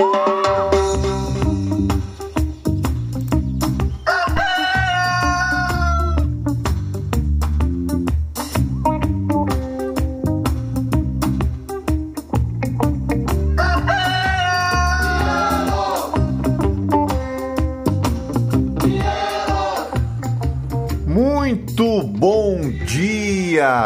Thank you.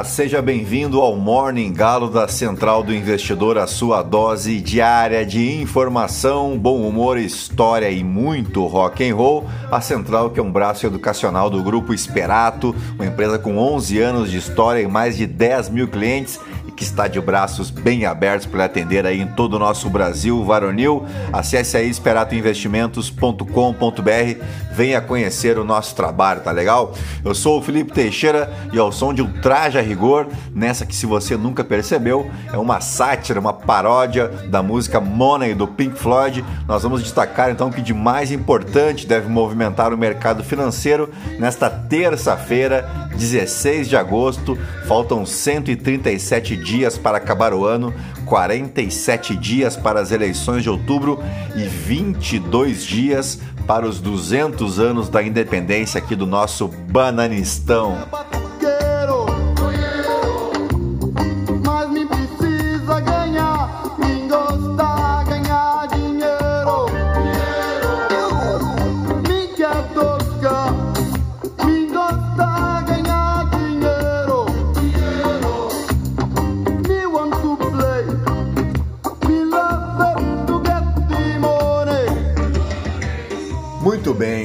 Seja bem-vindo ao Morning Galo da Central do Investidor, a sua dose diária de informação, bom humor, história e muito rock and roll. A Central que é um braço educacional do grupo Esperato, uma empresa com 11 anos de história e mais de 10 mil clientes que está de braços bem abertos para atender aí em todo o nosso Brasil varonil. Acesse aí esperatoinvestimentos.com.br, venha conhecer o nosso trabalho, tá legal? Eu sou o Felipe Teixeira e ao som de um traje a rigor, nessa que se você nunca percebeu, é uma sátira, uma paródia da música Money do Pink Floyd. Nós vamos destacar então que de mais importante deve movimentar o mercado financeiro nesta terça-feira, 16 de agosto. Faltam 137 dias para acabar o ano, 47 dias para as eleições de outubro e 22 dias para os 200 anos da independência aqui do nosso Bananistão.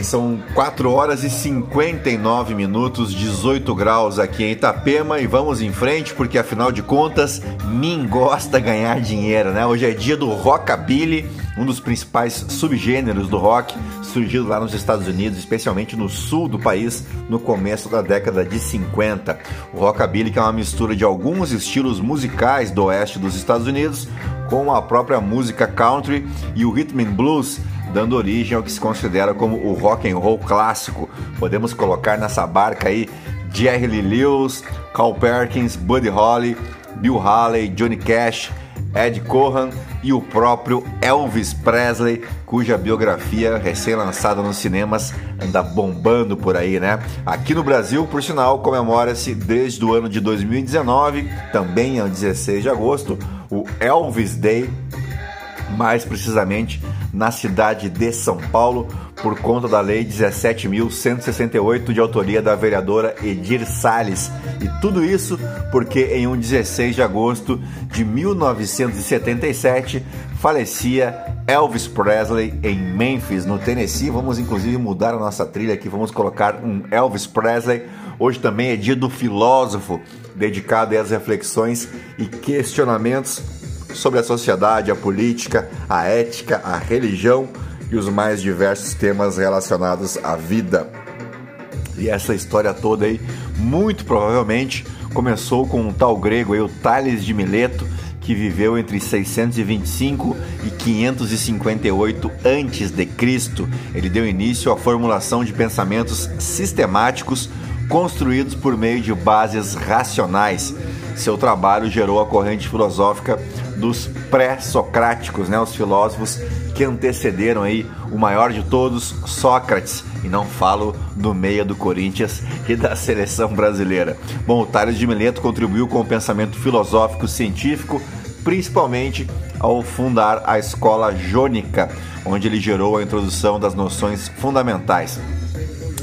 São 4 horas e 59 minutos, 18 graus aqui em Itapema e vamos em frente porque afinal de contas, mim gosta ganhar dinheiro, né? Hoje é dia do Rockabilly, um dos principais subgêneros do rock, surgido lá nos Estados Unidos, especialmente no sul do país, no começo da década de 50. O Rockabilly que é uma mistura de alguns estilos musicais do oeste dos Estados Unidos com a própria música country e o rhythm and blues dando origem ao que se considera como o rock and roll clássico. Podemos colocar nessa barca aí Jerry Lee Lewis, Carl Perkins, Buddy Holly, Bill Haley, Johnny Cash, Ed Cohan e o próprio Elvis Presley, cuja biografia recém-lançada nos cinemas anda bombando por aí, né? Aqui no Brasil, por sinal, comemora-se desde o ano de 2019, também é 16 de agosto, o Elvis Day, mais precisamente na cidade de São Paulo, por conta da Lei 17.168, de autoria da vereadora Edir Salles. E tudo isso porque em um 16 de agosto de 1977 falecia Elvis Presley em Memphis, no Tennessee. Vamos inclusive mudar a nossa trilha aqui, vamos colocar um Elvis Presley. Hoje também é dia do filósofo, dedicado às reflexões e questionamentos sobre a sociedade, a política, a ética, a religião e os mais diversos temas relacionados à vida. E essa história toda aí, muito provavelmente, começou com um tal grego aí, o Tales de Mileto, que viveu entre 625 e 558 antes de Cristo. Ele deu início à formulação de pensamentos sistemáticos construídos por meio de bases racionais. Seu trabalho gerou a corrente filosófica dos pré-socráticos, né, os filósofos que antecederam aí o maior de todos, Sócrates, e não falo do meia do Corinthians e da seleção brasileira. Bom, o Tales de Mileto contribuiu com o pensamento filosófico científico, principalmente ao fundar a escola jônica, onde ele gerou a introdução das noções fundamentais.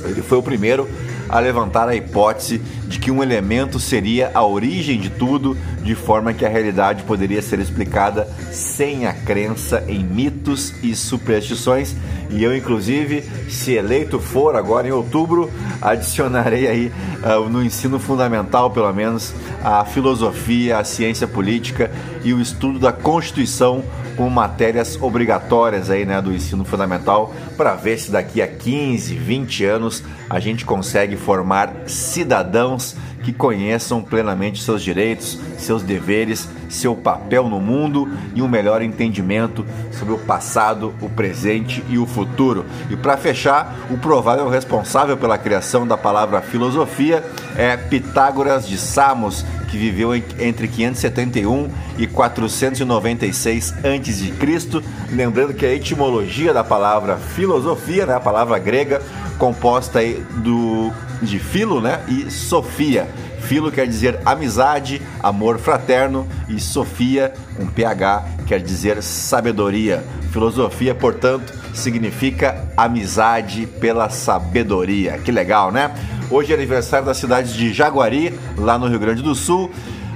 Ele foi o primeiro a levantar a hipótese de que um elemento seria a origem de tudo, de forma que a realidade poderia ser explicada sem a crença em mitos e superstições. E eu, inclusive, se eleito for agora em outubro, adicionarei aí uh, no ensino fundamental, pelo menos, a filosofia, a ciência política e o estudo da Constituição com matérias obrigatórias aí, né, do ensino fundamental, para ver se daqui a 15, 20 anos a gente consegue formar cidadãos que conheçam plenamente seus direitos, seus deveres, seu papel no mundo e um melhor entendimento sobre o passado, o presente e o futuro. E para fechar, o provável responsável pela criação da palavra filosofia é Pitágoras de Samos, que viveu entre 571 e 496 a.C. Lembrando que a etimologia da palavra filosofia, né, a palavra grega, composta do, de filo né, e sofia. Filo quer dizer amizade, amor fraterno e Sofia, um PH, quer dizer sabedoria. Filosofia, portanto, significa amizade pela sabedoria. Que legal, né? Hoje é aniversário da cidade de Jaguari, lá no Rio Grande do Sul.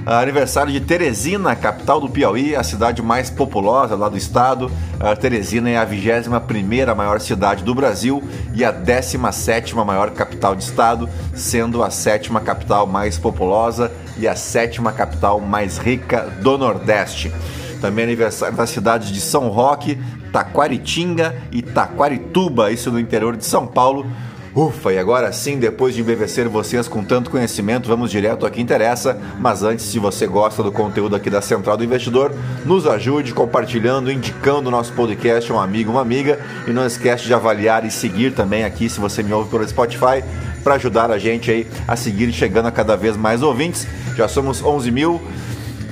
Aniversário de Teresina, capital do Piauí, a cidade mais populosa lá do estado. A Teresina é a 21 maior cidade do Brasil e a 17 maior capital de estado, sendo a sétima capital mais populosa e a sétima capital mais rica do Nordeste. Também aniversário das cidades de São Roque, Taquaritinga e Taquarituba, isso no interior de São Paulo Ufa, e agora sim, depois de embevecer vocês com tanto conhecimento, vamos direto ao que interessa. Mas antes, se você gosta do conteúdo aqui da Central do Investidor, nos ajude compartilhando, indicando o nosso podcast a um amigo, uma amiga. E não esquece de avaliar e seguir também aqui, se você me ouve pelo Spotify, para ajudar a gente aí a seguir chegando a cada vez mais ouvintes. Já somos 11 mil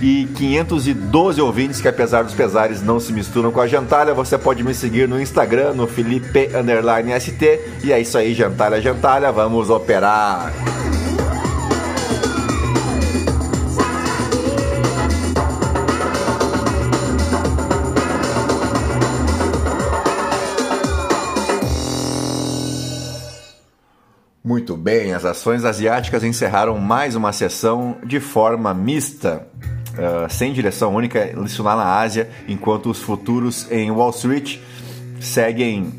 e 512 ouvintes que, apesar dos pesares, não se misturam com a Gentalha. Você pode me seguir no Instagram, no Felipe ST. E é isso aí, Gentalha, Gentalha, vamos operar! Muito bem, as ações asiáticas encerraram mais uma sessão de forma mista. Uh, sem direção única, isso lá na Ásia, enquanto os futuros em Wall Street seguem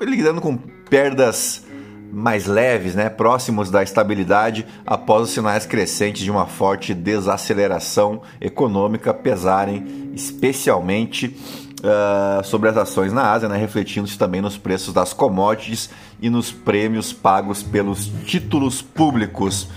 lidando com perdas mais leves, né, próximos da estabilidade após os sinais crescentes de uma forte desaceleração econômica pesarem especialmente uh, sobre as ações na Ásia, né, refletindo-se também nos preços das commodities e nos prêmios pagos pelos títulos públicos.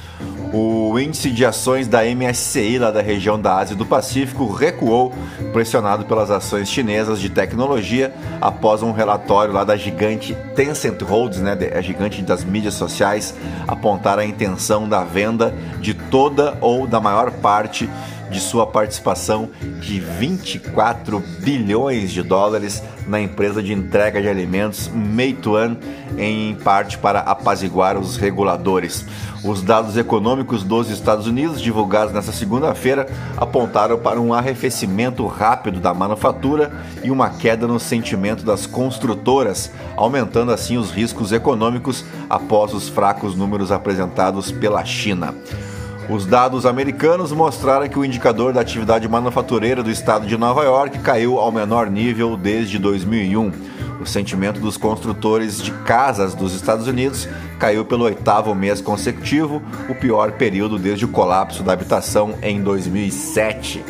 O índice de ações da MSCI, lá da região da Ásia e do Pacífico, recuou, pressionado pelas ações chinesas de tecnologia, após um relatório lá da gigante Tencent Holdings, né, a gigante das mídias sociais, apontar a intenção da venda de toda ou da maior parte de sua participação de 24 bilhões de dólares na empresa de entrega de alimentos Meituan, em parte para apaziguar os reguladores. Os dados econômicos dos Estados Unidos, divulgados nesta segunda-feira, apontaram para um arrefecimento rápido da manufatura e uma queda no sentimento das construtoras, aumentando assim os riscos econômicos após os fracos números apresentados pela China. Os dados americanos mostraram que o indicador da atividade manufatureira do estado de Nova York caiu ao menor nível desde 2001. O sentimento dos construtores de casas dos Estados Unidos caiu pelo oitavo mês consecutivo, o pior período desde o colapso da habitação em 2007.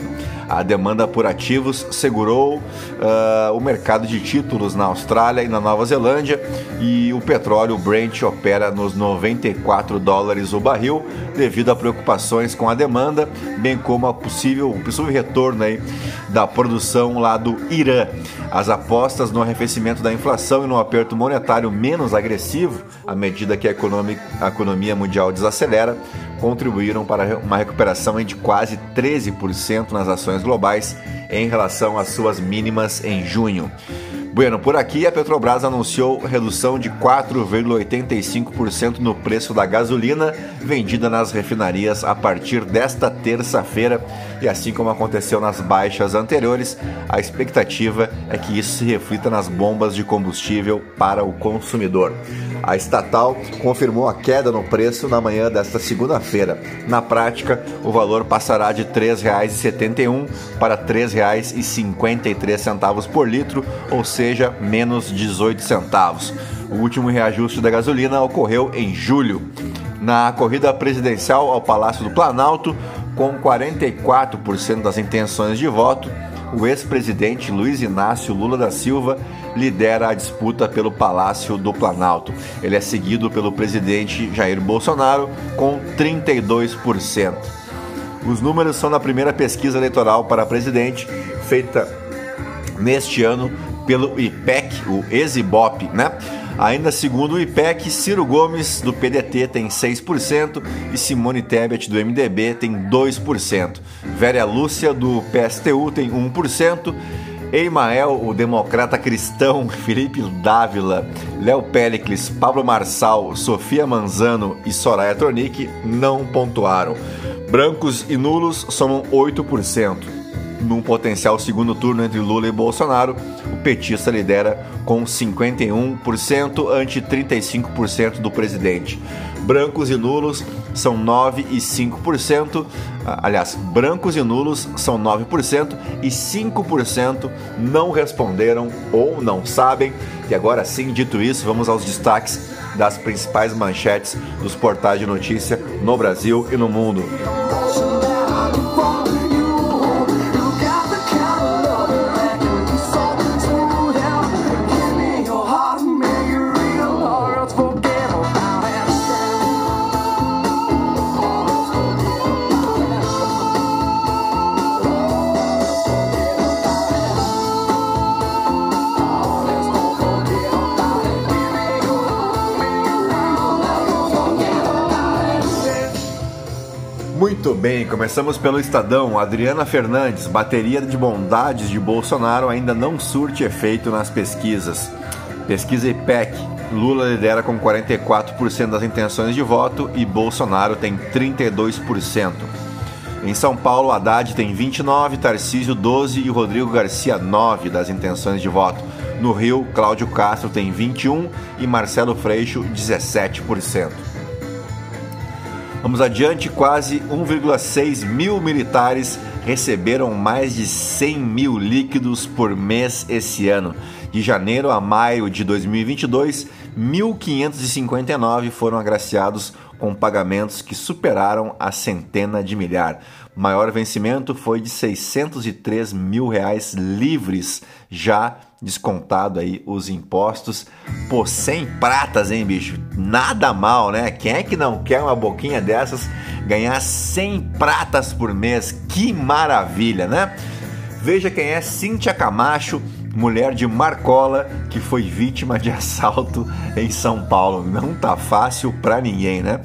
A demanda por ativos segurou uh, o mercado de títulos na Austrália e na Nova Zelândia e o petróleo Brent opera nos 94 dólares o barril devido a preocupações com a demanda, bem como a possível, o possível retorno aí da produção lá do Irã. As apostas no arrefecimento da inflação e no aperto monetário menos agressivo, à medida que a economia, a economia mundial desacelera, contribuíram para uma recuperação de quase 13% nas ações globais em relação às suas mínimas em junho. Bueno, por aqui a Petrobras anunciou redução de 4,85% no preço da gasolina vendida nas refinarias a partir desta terça-feira. E assim como aconteceu nas baixas anteriores, a expectativa é que isso se reflita nas bombas de combustível para o consumidor. A estatal confirmou a queda no preço na manhã desta segunda-feira. Na prática, o valor passará de R$ 3,71 para R$ 3,53 por litro, ou seja, menos 18 centavos. O último reajuste da gasolina ocorreu em julho. Na corrida presidencial ao Palácio do Planalto, com 44% das intenções de voto, o ex-presidente Luiz Inácio Lula da Silva lidera a disputa pelo Palácio do Planalto. Ele é seguido pelo presidente Jair Bolsonaro com 32%. Os números são da primeira pesquisa eleitoral para presidente feita neste ano pelo IPEC, o Exibop, né? Ainda segundo o IPEC, Ciro Gomes do PDT tem 6% e Simone Tebet do MDB tem 2%. Vera Lúcia do PSTU tem 1%. Eimael, o democrata cristão, Felipe Dávila, Léo Pélicles, Pablo Marçal, Sofia Manzano e Soraya Tronic não pontuaram. Brancos e nulos somam 8%. Num potencial segundo turno entre Lula e Bolsonaro, o petista lidera com 51% ante 35% do presidente. Brancos e nulos são 9 e 5%. Aliás, brancos e nulos são 9% e 5% não responderam ou não sabem. E agora sim, dito isso, vamos aos destaques das principais manchetes dos portais de notícia no Brasil e no mundo. Muito bem, começamos pelo Estadão. Adriana Fernandes, bateria de bondades de Bolsonaro ainda não surte efeito nas pesquisas. Pesquisa IPEC. Lula lidera com 44% das intenções de voto e Bolsonaro tem 32%. Em São Paulo, Haddad tem 29, Tarcísio 12 e Rodrigo Garcia 9 das intenções de voto. No Rio, Cláudio Castro tem 21 e Marcelo Freixo 17%. Vamos adiante, quase 1,6 mil militares receberam mais de 100 mil líquidos por mês esse ano. De janeiro a maio de 2022, 1.559 foram agraciados com pagamentos que superaram a centena de milhar. Maior vencimento foi de 603 mil reais livres, já descontado aí os impostos. Pô, 100 pratas, hein, bicho? Nada mal, né? Quem é que não quer uma boquinha dessas ganhar 100 pratas por mês? Que maravilha, né? Veja quem é Cíntia Camacho, mulher de Marcola, que foi vítima de assalto em São Paulo. Não tá fácil pra ninguém, né?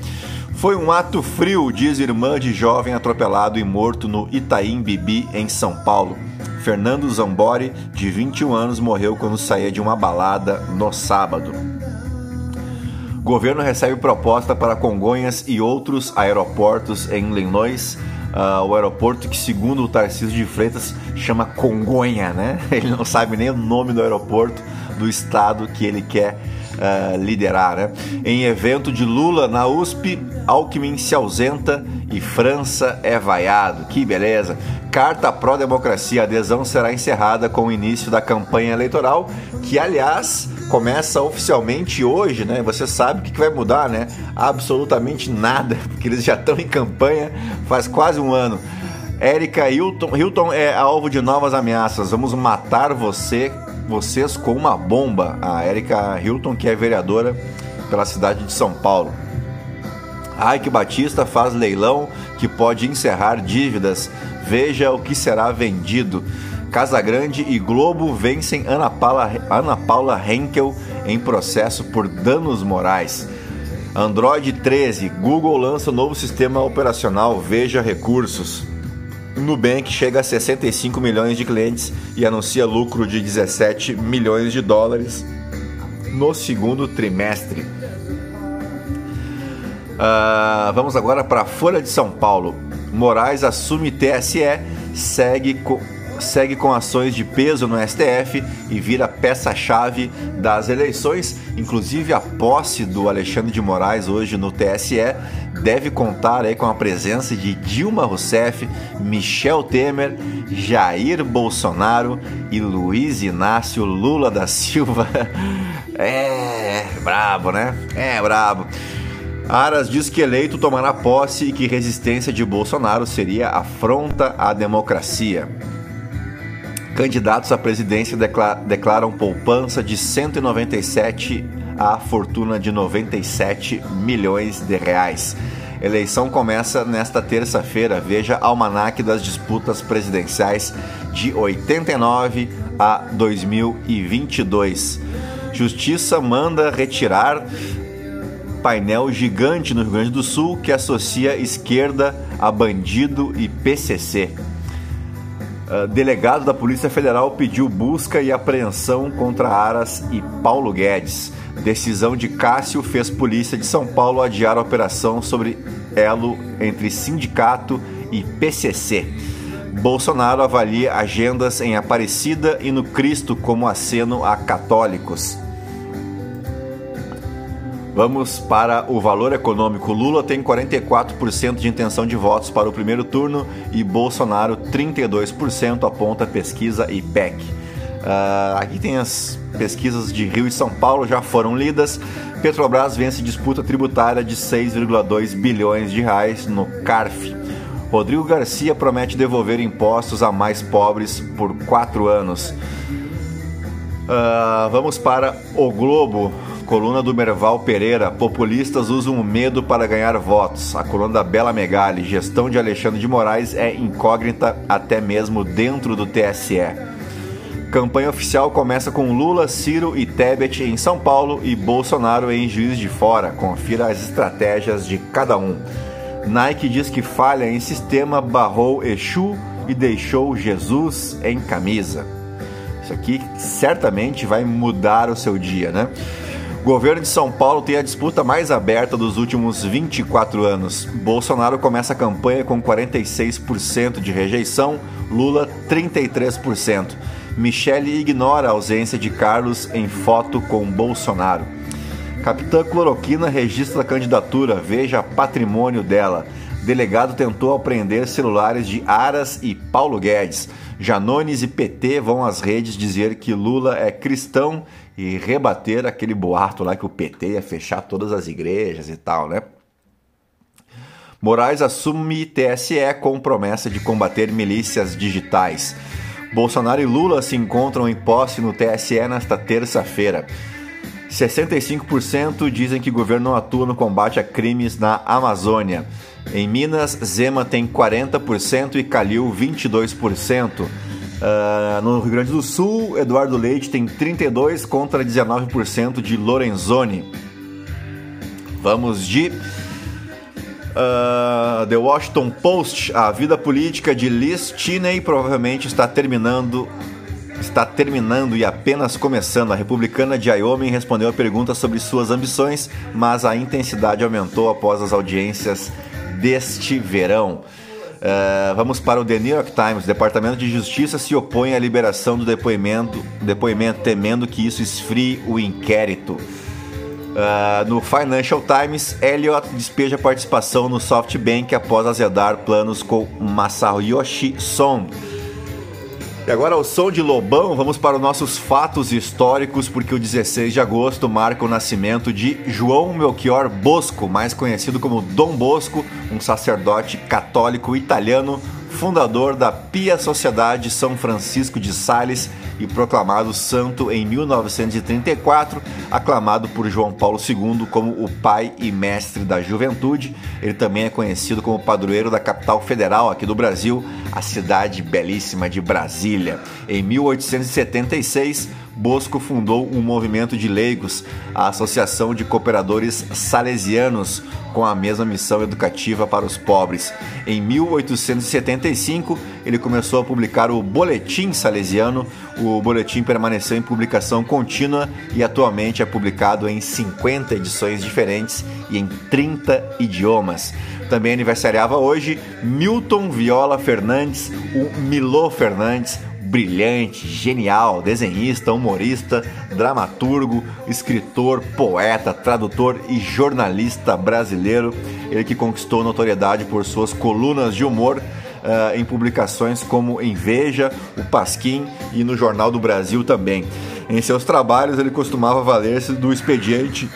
Foi um ato frio, diz irmã de jovem atropelado e morto no Itaim Bibi, em São Paulo. Fernando Zambori, de 21 anos, morreu quando saía de uma balada no sábado. Governo recebe proposta para Congonhas e outros aeroportos em Illinois. Uh, o aeroporto que, segundo o Tarcísio de Freitas, chama Congonha, né? Ele não sabe nem o nome do aeroporto do estado que ele quer uh, liderar, né? Em evento de Lula na USP, Alckmin se ausenta e França é vaiado. Que beleza! Carta pró-democracia, adesão será encerrada com o início da campanha eleitoral, que aliás começa oficialmente hoje, né? Você sabe o que vai mudar, né? Absolutamente nada, porque eles já estão em campanha faz quase um ano. Érica Hilton, Hilton é alvo de novas ameaças. Vamos matar você, vocês com uma bomba. A Érica Hilton, que é vereadora pela cidade de São Paulo. Ike Batista faz leilão que pode encerrar dívidas. Veja o que será vendido. Casa Grande e Globo vencem Ana Paula, Ana Paula Henkel em processo por danos morais. Android 13, Google lança novo sistema operacional Veja Recursos. Nubank chega a 65 milhões de clientes e anuncia lucro de 17 milhões de dólares no segundo trimestre. Uh, vamos agora para a Folha de São Paulo. Moraes assume TSE, segue com, segue com ações de peso no STF e vira peça-chave das eleições. Inclusive, a posse do Alexandre de Moraes hoje no TSE deve contar aí com a presença de Dilma Rousseff, Michel Temer, Jair Bolsonaro e Luiz Inácio Lula da Silva. É, brabo, né? É, brabo. Aras diz que eleito tomará posse e que resistência de Bolsonaro seria afronta à democracia. Candidatos à presidência declaram poupança de 197 a fortuna de 97 milhões de reais. Eleição começa nesta terça-feira. Veja almanaque das disputas presidenciais de 89 a 2022. Justiça manda retirar painel gigante no Rio Grande do Sul que associa esquerda a bandido e PCC. Uh, delegado da Polícia Federal pediu busca e apreensão contra Aras e Paulo Guedes. Decisão de Cássio fez Polícia de São Paulo adiar a operação sobre elo entre sindicato e PCC. Bolsonaro avalia agendas em Aparecida e no Cristo como aceno a católicos. Vamos para o valor econômico. Lula tem 44% de intenção de votos para o primeiro turno e Bolsonaro 32%, aponta pesquisa IPEC. Uh, aqui tem as pesquisas de Rio e São Paulo, já foram lidas. Petrobras vence disputa tributária de 6,2 bilhões de reais no CARF. Rodrigo Garcia promete devolver impostos a mais pobres por quatro anos. Uh, vamos para o Globo. Coluna do Merval Pereira, populistas usam o medo para ganhar votos. A coluna da Bela Megali, gestão de Alexandre de Moraes é incógnita até mesmo dentro do TSE. Campanha oficial começa com Lula, Ciro e Tebet em São Paulo e Bolsonaro em Juiz de Fora. Confira as estratégias de cada um. Nike diz que falha em sistema barrou Exu e deixou Jesus em camisa. Isso aqui certamente vai mudar o seu dia, né? Governo de São Paulo tem a disputa mais aberta dos últimos 24 anos. Bolsonaro começa a campanha com 46% de rejeição, Lula 33%. Michele ignora a ausência de Carlos em foto com Bolsonaro. Capitã Cloroquina registra a candidatura, veja patrimônio dela. Delegado tentou apreender celulares de Aras e Paulo Guedes. Janones e PT vão às redes dizer que Lula é cristão e rebater aquele boato lá que o PT ia fechar todas as igrejas e tal, né? Moraes assume TSE com promessa de combater milícias digitais. Bolsonaro e Lula se encontram em posse no TSE nesta terça-feira. 65% dizem que o governo não atua no combate a crimes na Amazônia. Em Minas, Zema tem 40% e Calil 22%. Uh, no Rio Grande do Sul, Eduardo Leite tem 32% contra 19% de Lorenzoni. Vamos de uh, The Washington Post. A vida política de Liz Cheney provavelmente está terminando está terminando e apenas começando. A republicana de Wyoming respondeu a pergunta sobre suas ambições, mas a intensidade aumentou após as audiências deste verão. Uh, vamos para o The New York Times. Departamento de Justiça se opõe à liberação do depoimento, depoimento temendo que isso esfrie o inquérito. Uh, no Financial Times, Elliott despeja participação no SoftBank após azedar planos com Masayoshi Son. E agora ao som de Lobão, vamos para os nossos fatos históricos, porque o 16 de agosto marca o nascimento de João Melchior Bosco, mais conhecido como Dom Bosco, um sacerdote católico italiano, fundador da Pia Sociedade São Francisco de Sales e proclamado santo em 1934, aclamado por João Paulo II como o pai e mestre da juventude. Ele também é conhecido como padroeiro da capital federal aqui do Brasil, a cidade belíssima de Brasília. Em 1876, Bosco fundou um movimento de leigos, a Associação de Cooperadores Salesianos, com a mesma missão educativa para os pobres. Em 1875, ele começou a publicar o Boletim Salesiano. O boletim permaneceu em publicação contínua e atualmente é publicado em 50 edições diferentes e em 30 idiomas. Também aniversariava hoje Milton Viola Fernandes, o Milô Fernandes, brilhante, genial, desenhista, humorista, dramaturgo, escritor, poeta, tradutor e jornalista brasileiro. Ele que conquistou notoriedade por suas colunas de humor uh, em publicações como Em Veja, O Pasquim e no Jornal do Brasil também. Em seus trabalhos, ele costumava valer-se do expediente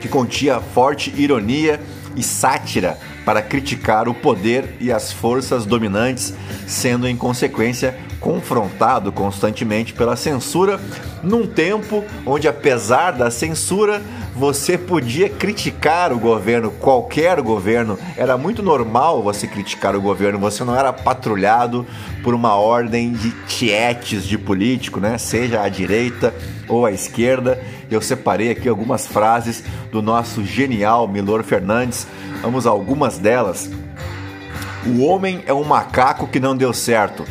que continha forte ironia e sátira para criticar o poder e as forças dominantes, sendo em consequência confrontado constantemente pela censura, num tempo onde, apesar da censura, você podia criticar o governo, qualquer governo. Era muito normal você criticar o governo. Você não era patrulhado por uma ordem de tietes de político, né? Seja à direita ou à esquerda. Eu separei aqui algumas frases do nosso genial Milor Fernandes. Vamos a algumas delas. O homem é um macaco que não deu certo.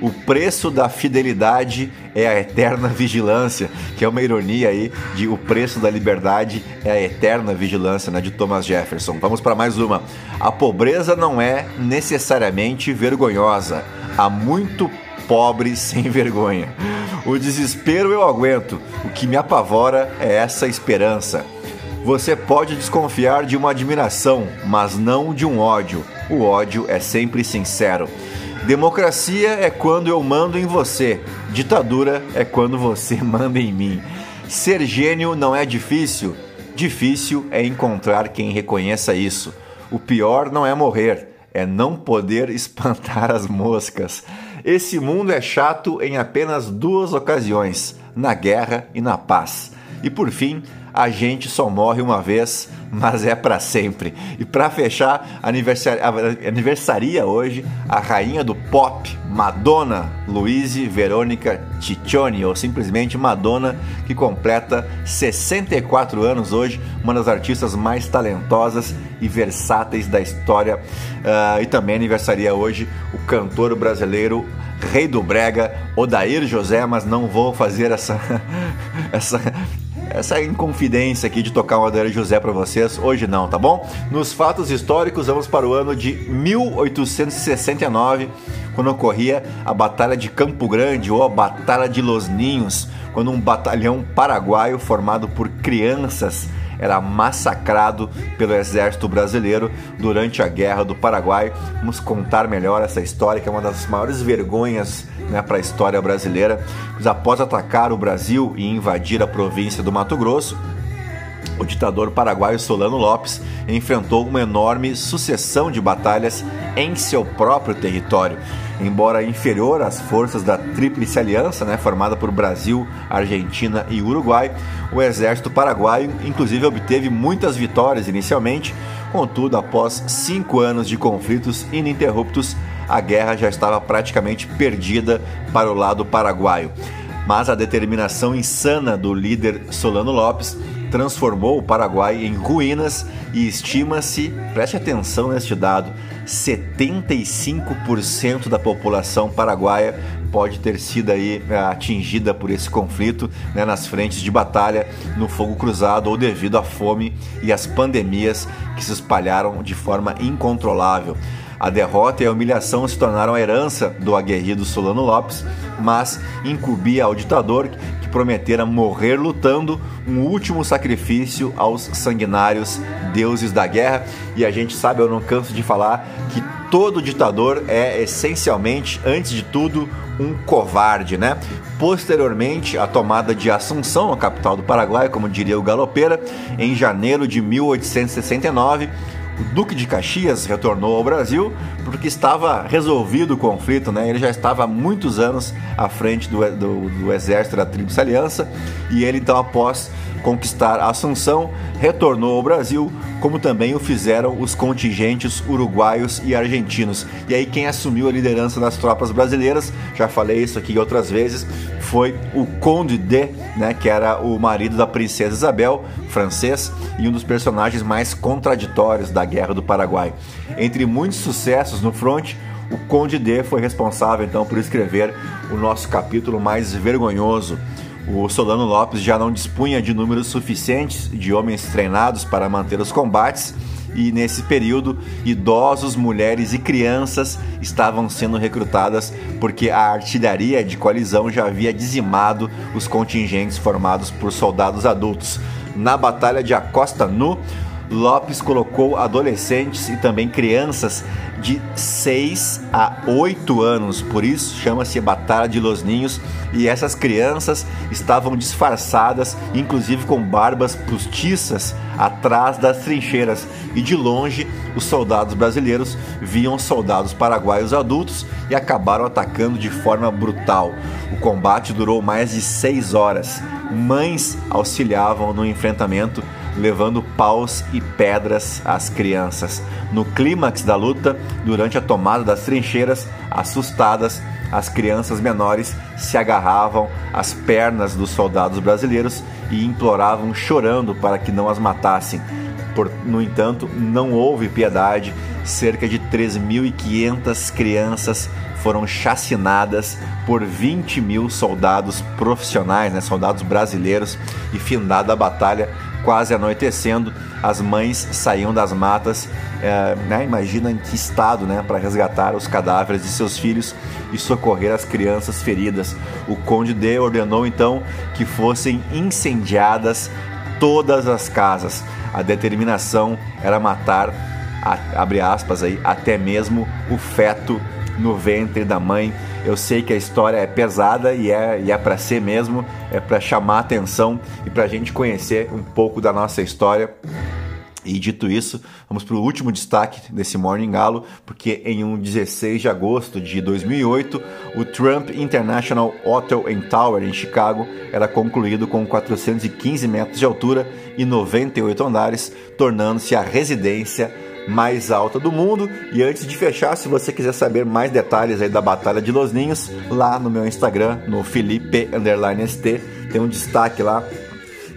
O preço da fidelidade é a eterna vigilância, que é uma ironia aí de o preço da liberdade é a eterna vigilância, né, de Thomas Jefferson. Vamos para mais uma. A pobreza não é necessariamente vergonhosa. Há muito pobre sem vergonha. O desespero eu aguento. O que me apavora é essa esperança. Você pode desconfiar de uma admiração, mas não de um ódio. O ódio é sempre sincero. Democracia é quando eu mando em você, ditadura é quando você manda em mim. Ser gênio não é difícil, difícil é encontrar quem reconheça isso. O pior não é morrer, é não poder espantar as moscas. Esse mundo é chato em apenas duas ocasiões: na guerra e na paz. E por fim, a gente só morre uma vez, mas é para sempre. E para fechar, aniversari aniversaria hoje a rainha do pop, Madonna Louise Verônica Ciccione, ou simplesmente Madonna, que completa 64 anos hoje, uma das artistas mais talentosas e versáteis da história. Uh, e também aniversaria hoje o cantor brasileiro Rei do Brega, Odair José, mas não vou fazer essa, essa essa inconfidência aqui de tocar o Adélio José para vocês, hoje não, tá bom? Nos fatos históricos, vamos para o ano de 1869, quando ocorria a Batalha de Campo Grande ou a Batalha de Los Ninhos, quando um batalhão paraguaio formado por crianças era massacrado pelo exército brasileiro durante a Guerra do Paraguai. Vamos contar melhor essa história, que é uma das maiores vergonhas né, para a história brasileira. Mas após atacar o Brasil e invadir a província do Mato Grosso, o ditador paraguaio Solano Lopes enfrentou uma enorme sucessão de batalhas em seu próprio território. Embora inferior às forças da Tríplice Aliança, né, formada por Brasil, Argentina e Uruguai, o exército paraguaio inclusive obteve muitas vitórias inicialmente, contudo, após cinco anos de conflitos ininterruptos, a guerra já estava praticamente perdida para o lado paraguaio. Mas a determinação insana do líder Solano Lopes transformou o Paraguai em ruínas e estima-se, preste atenção neste dado, 75% da população paraguaia pode ter sido aí é, atingida por esse conflito né, nas frentes de batalha, no fogo cruzado ou devido à fome e às pandemias que se espalharam de forma incontrolável. A derrota e a humilhação se tornaram a herança do aguerrido Solano Lopes, mas incumbia ao ditador prometera morrer lutando um último sacrifício aos sanguinários deuses da guerra. E a gente sabe, eu não canso de falar, que todo ditador é essencialmente, antes de tudo, um covarde, né? Posteriormente, a tomada de Assunção, a capital do Paraguai, como diria o Galopeira, em janeiro de 1869 o Duque de Caxias retornou ao Brasil porque estava resolvido o conflito, né? Ele já estava há muitos anos à frente do, do, do exército da Tríplice Aliança e ele então após conquistar Assunção, retornou ao Brasil, como também o fizeram os contingentes uruguaios e argentinos. E aí quem assumiu a liderança das tropas brasileiras, já falei isso aqui outras vezes, foi o Conde de, né, que era o marido da princesa Isabel, francês, e um dos personagens mais contraditórios da Guerra do Paraguai. Entre muitos sucessos no fronte, o Conde D foi responsável então por escrever o nosso capítulo mais vergonhoso, o Solano Lopes já não dispunha de números suficientes de homens treinados para manter os combates e nesse período idosos, mulheres e crianças estavam sendo recrutadas porque a artilharia de coalizão já havia dizimado os contingentes formados por soldados adultos. Na Batalha de Acosta Nu, Lopes colocou adolescentes e também crianças de 6 a 8 anos, por isso chama-se Batalha de Los Ninhos, e essas crianças estavam disfarçadas, inclusive com barbas postiças, atrás das trincheiras, e de longe os soldados brasileiros viam soldados paraguaios adultos e acabaram atacando de forma brutal. O combate durou mais de 6 horas. Mães auxiliavam no enfrentamento levando paus e pedras às crianças. No clímax da luta, durante a tomada das trincheiras, assustadas, as crianças menores se agarravam às pernas dos soldados brasileiros e imploravam chorando para que não as matassem. Por, no entanto, não houve piedade. Cerca de 3.500 crianças foram chacinadas por 20 mil soldados profissionais, né, soldados brasileiros, e findada a batalha, quase anoitecendo, as mães saíam das matas, é, né, imagina em que estado, né, para resgatar os cadáveres de seus filhos e socorrer as crianças feridas. O Conde D ordenou então que fossem incendiadas todas as casas. A determinação era matar, abre aspas aí, até mesmo o feto no ventre da mãe. Eu sei que a história é pesada e é, e é para ser mesmo, é para chamar atenção e para a gente conhecer um pouco da nossa história. E dito isso, vamos para o último destaque desse Morning Galo, porque em um 16 de agosto de 2008, o Trump International Hotel and Tower em Chicago era concluído com 415 metros de altura e 98 andares, tornando-se a residência mais alta do mundo. E antes de fechar, se você quiser saber mais detalhes aí da Batalha de Los Ninhos, lá no meu Instagram, no Felipe_ST, tem um destaque lá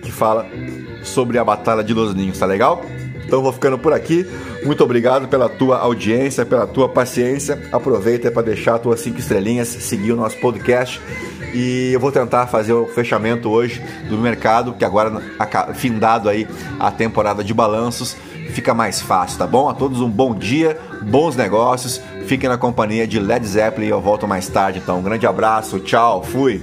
que fala sobre a Batalha de Los Ninhos, tá legal? Então vou ficando por aqui. Muito obrigado pela tua audiência, pela tua paciência. Aproveita para deixar tuas cinco estrelinhas, seguir o nosso podcast. E eu vou tentar fazer o fechamento hoje do mercado, que agora findado aí a temporada de balanços fica mais fácil, tá bom? A todos um bom dia, bons negócios, fiquem na companhia de Led Zeppelin eu volto mais tarde. Então, um grande abraço, tchau, fui!